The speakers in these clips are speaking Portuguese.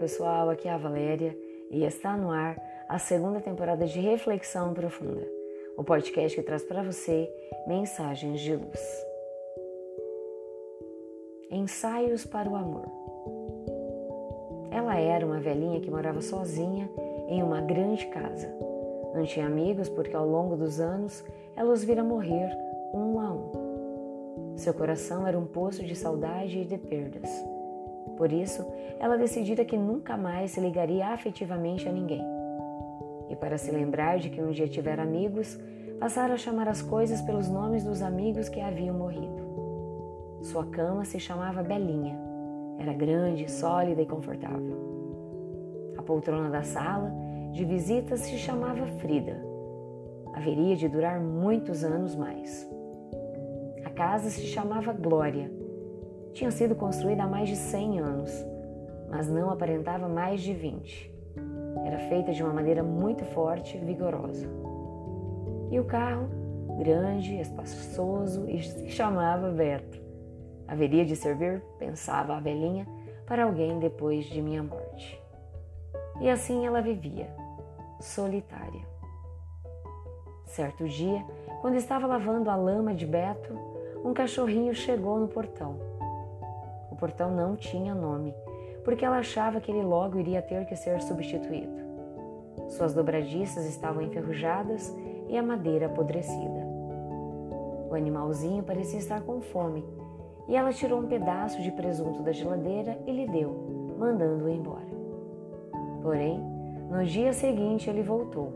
pessoal, aqui é a Valéria e está no ar a segunda temporada de Reflexão Profunda, o podcast que traz para você mensagens de luz. Ensaios para o amor. Ela era uma velhinha que morava sozinha em uma grande casa. Não tinha amigos porque ao longo dos anos ela os vira morrer um a um. Seu coração era um poço de saudade e de perdas por isso, ela decidira que nunca mais se ligaria afetivamente a ninguém. E para se lembrar de que um dia tivera amigos, passara a chamar as coisas pelos nomes dos amigos que haviam morrido. Sua cama se chamava Belinha. Era grande, sólida e confortável. A poltrona da sala de visitas se chamava Frida. Haveria de durar muitos anos mais. A casa se chamava Glória tinha sido construída há mais de 100 anos, mas não aparentava mais de 20. Era feita de uma maneira muito forte e vigorosa. E o carro, grande, espaçoso, se chamava Beto. Haveria de servir, pensava a velhinha, para alguém depois de minha morte. E assim ela vivia, solitária. Certo dia, quando estava lavando a lama de Beto, um cachorrinho chegou no portão portão não tinha nome, porque ela achava que ele logo iria ter que ser substituído. Suas dobradiças estavam enferrujadas e a madeira apodrecida. O animalzinho parecia estar com fome e ela tirou um pedaço de presunto da geladeira e lhe deu, mandando-o embora. Porém, no dia seguinte ele voltou,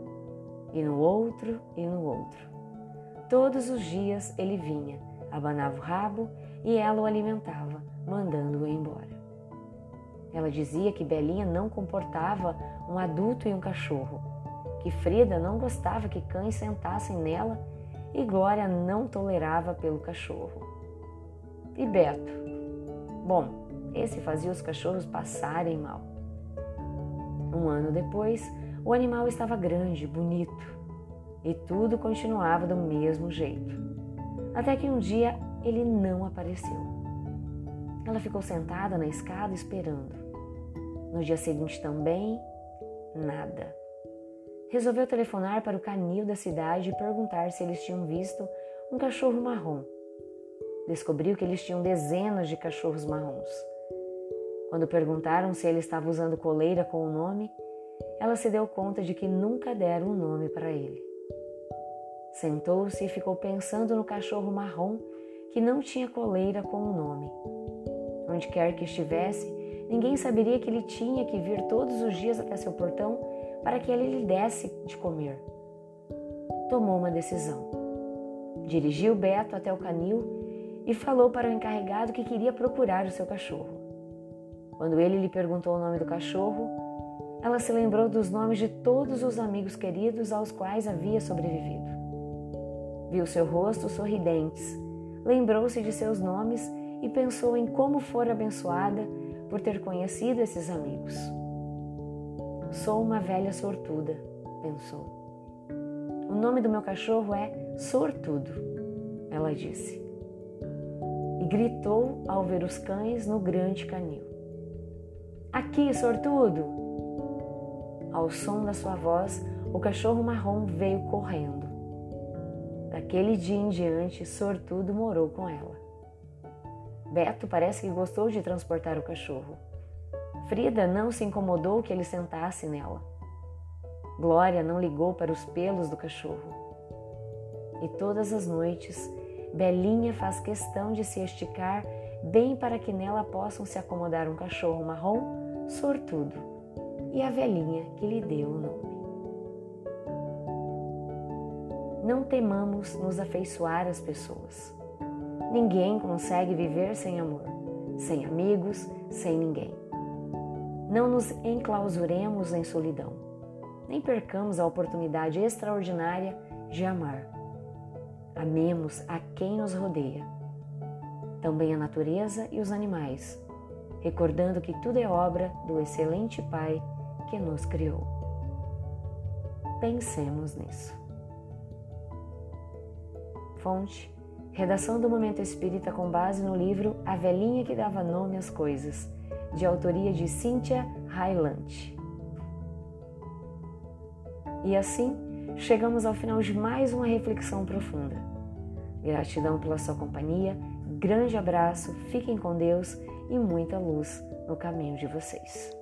e no outro e no outro. Todos os dias ele vinha, abanava o rabo e ela o alimentava, mandando-o embora. Ela dizia que Belinha não comportava um adulto e um cachorro, que Frida não gostava que cães sentassem nela e Glória não tolerava pelo cachorro. E Beto? Bom, esse fazia os cachorros passarem mal. Um ano depois, o animal estava grande, bonito, e tudo continuava do mesmo jeito. Até que um dia ele não apareceu. Ela ficou sentada na escada esperando. No dia seguinte também, nada. Resolveu telefonar para o canil da cidade e perguntar se eles tinham visto um cachorro marrom. Descobriu que eles tinham dezenas de cachorros marrons. Quando perguntaram se ele estava usando coleira com o nome, ela se deu conta de que nunca deram um nome para ele. Sentou-se e ficou pensando no cachorro marrom que não tinha coleira com o nome. Onde quer que estivesse, ninguém saberia que ele tinha que vir todos os dias até seu portão para que ele lhe desse de comer. Tomou uma decisão. Dirigiu Beto até o canil e falou para o encarregado que queria procurar o seu cachorro. Quando ele lhe perguntou o nome do cachorro, ela se lembrou dos nomes de todos os amigos queridos aos quais havia sobrevivido. Viu seu rosto sorridentes, lembrou-se de seus nomes e pensou em como fora abençoada por ter conhecido esses amigos. Sou uma velha sortuda, pensou. O nome do meu cachorro é Sortudo, ela disse. E gritou ao ver os cães no grande canil. Aqui, sortudo! Ao som da sua voz, o cachorro marrom veio correndo. Daquele dia em diante, Sortudo morou com ela. Beto parece que gostou de transportar o cachorro. Frida não se incomodou que ele sentasse nela. Glória não ligou para os pelos do cachorro. E todas as noites, Belinha faz questão de se esticar bem para que nela possam se acomodar um cachorro marrom sortudo e a velhinha que lhe deu o nome. Não temamos nos afeiçoar às pessoas. Ninguém consegue viver sem amor, sem amigos, sem ninguém. Não nos enclausuremos em solidão, nem percamos a oportunidade extraordinária de amar. Amemos a quem nos rodeia, também a natureza e os animais, recordando que tudo é obra do excelente Pai que nos criou. Pensemos nisso. Fonte Redação do Momento Espírita com base no livro A Velhinha que Dava Nome às Coisas, de autoria de Cíntia Highland. E assim, chegamos ao final de mais uma reflexão profunda. Gratidão pela sua companhia, grande abraço, fiquem com Deus e muita luz no caminho de vocês.